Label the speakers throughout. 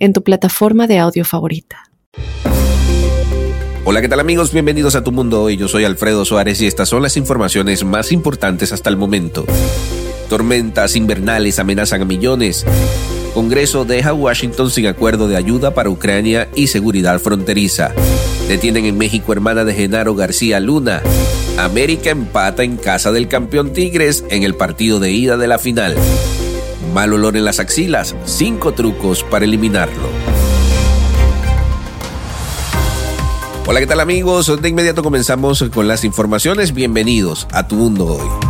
Speaker 1: en tu plataforma de audio favorita.
Speaker 2: Hola, ¿qué tal amigos? Bienvenidos a Tu Mundo Hoy. Yo soy Alfredo Suárez y estas son las informaciones más importantes hasta el momento. Tormentas invernales amenazan a millones. Congreso deja Washington sin acuerdo de ayuda para Ucrania y seguridad fronteriza. Detienen en México hermana de Genaro García Luna. América empata en casa del campeón Tigres en el partido de ida de la final mal olor en las axilas, cinco trucos para eliminarlo. Hola, ¿qué tal amigos? De inmediato comenzamos con las informaciones. Bienvenidos a Tu Mundo Hoy.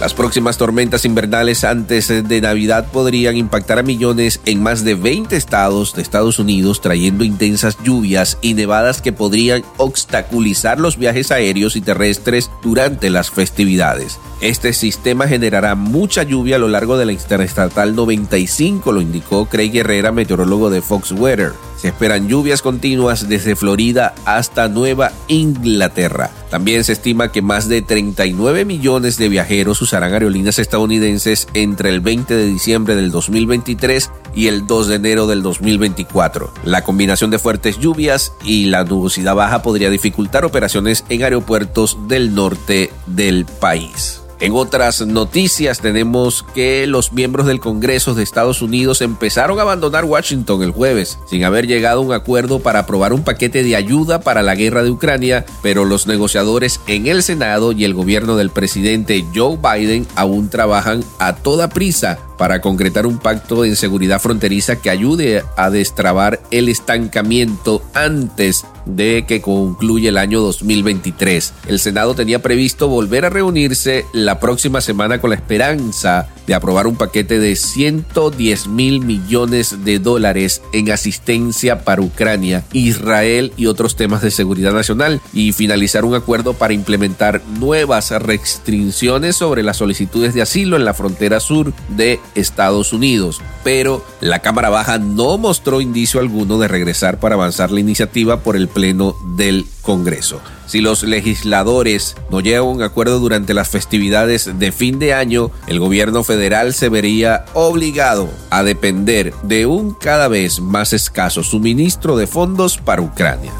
Speaker 2: Las próximas tormentas invernales antes de Navidad podrían impactar a millones en más de 20 estados de Estados Unidos, trayendo intensas lluvias y nevadas que podrían obstaculizar los viajes aéreos y terrestres durante las festividades. Este sistema generará mucha lluvia a lo largo de la Interestatal 95, lo indicó Craig Herrera, meteorólogo de Fox Weather. Se esperan lluvias continuas desde Florida hasta Nueva Inglaterra. También se estima que más de 39 millones de viajeros usarán aerolíneas estadounidenses entre el 20 de diciembre del 2023 y el 2 de enero del 2024. La combinación de fuertes lluvias y la nubosidad baja podría dificultar operaciones en aeropuertos del norte del país. En otras noticias tenemos que los miembros del Congreso de Estados Unidos empezaron a abandonar Washington el jueves sin haber llegado a un acuerdo para aprobar un paquete de ayuda para la guerra de Ucrania, pero los negociadores en el Senado y el gobierno del presidente Joe Biden aún trabajan a toda prisa para concretar un pacto en seguridad fronteriza que ayude a destrabar el estancamiento antes de que concluya el año 2023. El Senado tenía previsto volver a reunirse la próxima semana con la esperanza de aprobar un paquete de 110 mil millones de dólares en asistencia para Ucrania, Israel y otros temas de seguridad nacional y finalizar un acuerdo para implementar nuevas restricciones sobre las solicitudes de asilo en la frontera sur de Estados Unidos. Pero la Cámara Baja no mostró indicio alguno de regresar para avanzar la iniciativa por el Pleno del Congreso. Si los legisladores no llegan a un acuerdo durante las festividades de fin de año, el gobierno federal se vería obligado a depender de un cada vez más escaso suministro de fondos para Ucrania.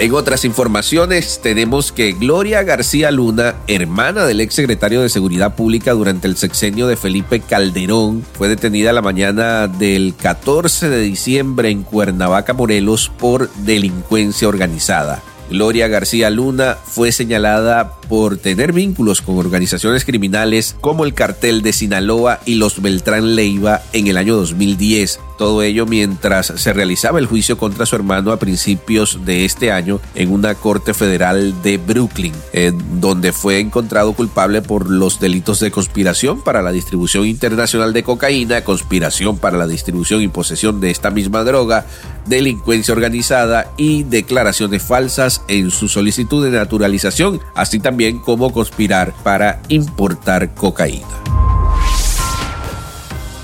Speaker 2: En otras informaciones tenemos que Gloria García Luna, hermana del ex secretario de Seguridad Pública durante el sexenio de Felipe Calderón, fue detenida la mañana del 14 de diciembre en Cuernavaca, Morelos, por delincuencia organizada. Gloria García Luna fue señalada por tener vínculos con organizaciones criminales como el cartel de Sinaloa y los Beltrán Leiva en el año 2010. Todo ello mientras se realizaba el juicio contra su hermano a principios de este año en una corte federal de Brooklyn, en donde fue encontrado culpable por los delitos de conspiración para la distribución internacional de cocaína, conspiración para la distribución y posesión de esta misma droga, delincuencia organizada y declaraciones falsas en su solicitud de naturalización, así también como conspirar para importar cocaína.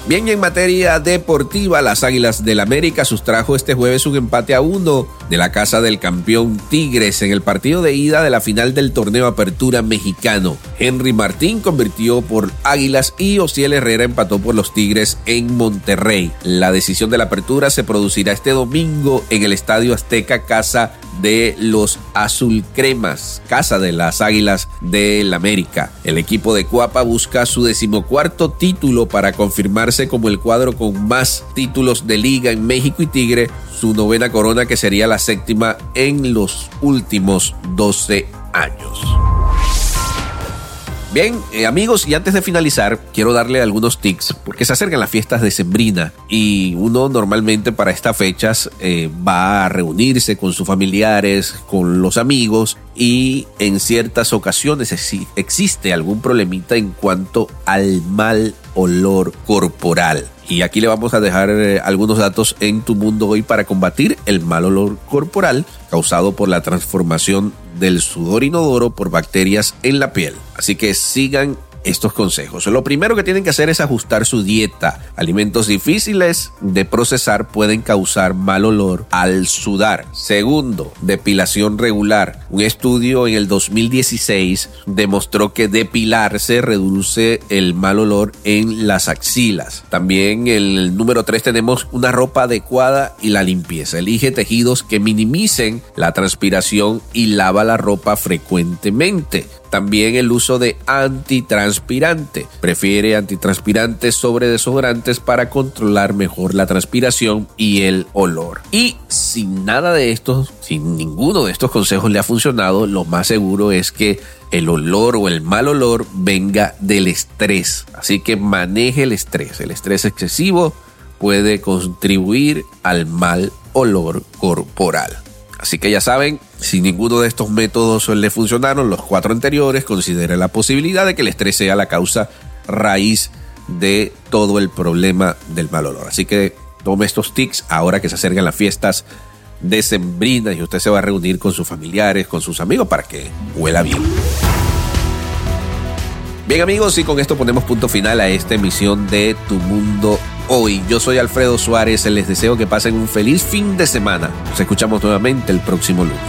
Speaker 2: Bien, en materia deportiva, las Águilas del América sustrajo este jueves un empate a uno de la casa del campeón Tigres en el partido de ida de la final del torneo Apertura Mexicano. Henry Martín convirtió por Águilas y Ociel Herrera empató por los Tigres en Monterrey. La decisión de la apertura se producirá este domingo en el Estadio Azteca Casa de los Azul Cremas, casa de las Águilas del América. El equipo de Cuapa busca su decimocuarto título para confirmarse como el cuadro con más títulos de liga en México y Tigre, su novena corona que sería la séptima en los últimos 12 años. Bien, eh, amigos, y antes de finalizar, quiero darle algunos tips, porque se acercan las fiestas de Sembrina y uno normalmente para estas fechas eh, va a reunirse con sus familiares, con los amigos y en ciertas ocasiones existe algún problemita en cuanto al mal olor corporal. Y aquí le vamos a dejar eh, algunos datos en tu mundo hoy para combatir el mal olor corporal causado por la transformación del sudor inodoro por bacterias en la piel. Así que sigan estos consejos. Lo primero que tienen que hacer es ajustar su dieta. Alimentos difíciles de procesar pueden causar mal olor al sudar. Segundo, depilación regular. Un estudio en el 2016 demostró que depilarse reduce el mal olor en las axilas. También el número 3 tenemos una ropa adecuada y la limpieza. Elige tejidos que minimicen la transpiración y lava la ropa frecuentemente. También el uso de antitranspirante. Prefiere antitranspirantes sobre desodorantes para controlar mejor la transpiración y el olor. Y sin nada de esto, sin ninguno de estos consejos le ha funcionado, lo más seguro es que el olor o el mal olor venga del estrés. Así que maneje el estrés. El estrés excesivo puede contribuir al mal olor corporal. Así que ya saben, si ninguno de estos métodos le funcionaron, los cuatro anteriores, considere la posibilidad de que el estrés sea la causa raíz de todo el problema del mal olor. Así que tome estos tics ahora que se acercan las fiestas decembrinas y usted se va a reunir con sus familiares, con sus amigos para que huela bien. Bien amigos, y con esto ponemos punto final a esta emisión de Tu Mundo hoy. Yo soy Alfredo Suárez, les deseo que pasen un feliz fin de semana. Nos escuchamos nuevamente el próximo lunes.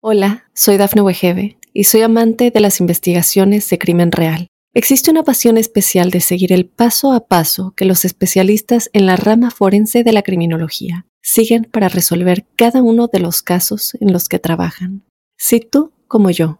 Speaker 1: Hola, soy Dafne Wegebe y soy amante de las investigaciones de crimen real. Existe una pasión especial de seguir el paso a paso que los especialistas en la rama forense de la criminología siguen para resolver cada uno de los casos en los que trabajan. Si tú, como yo,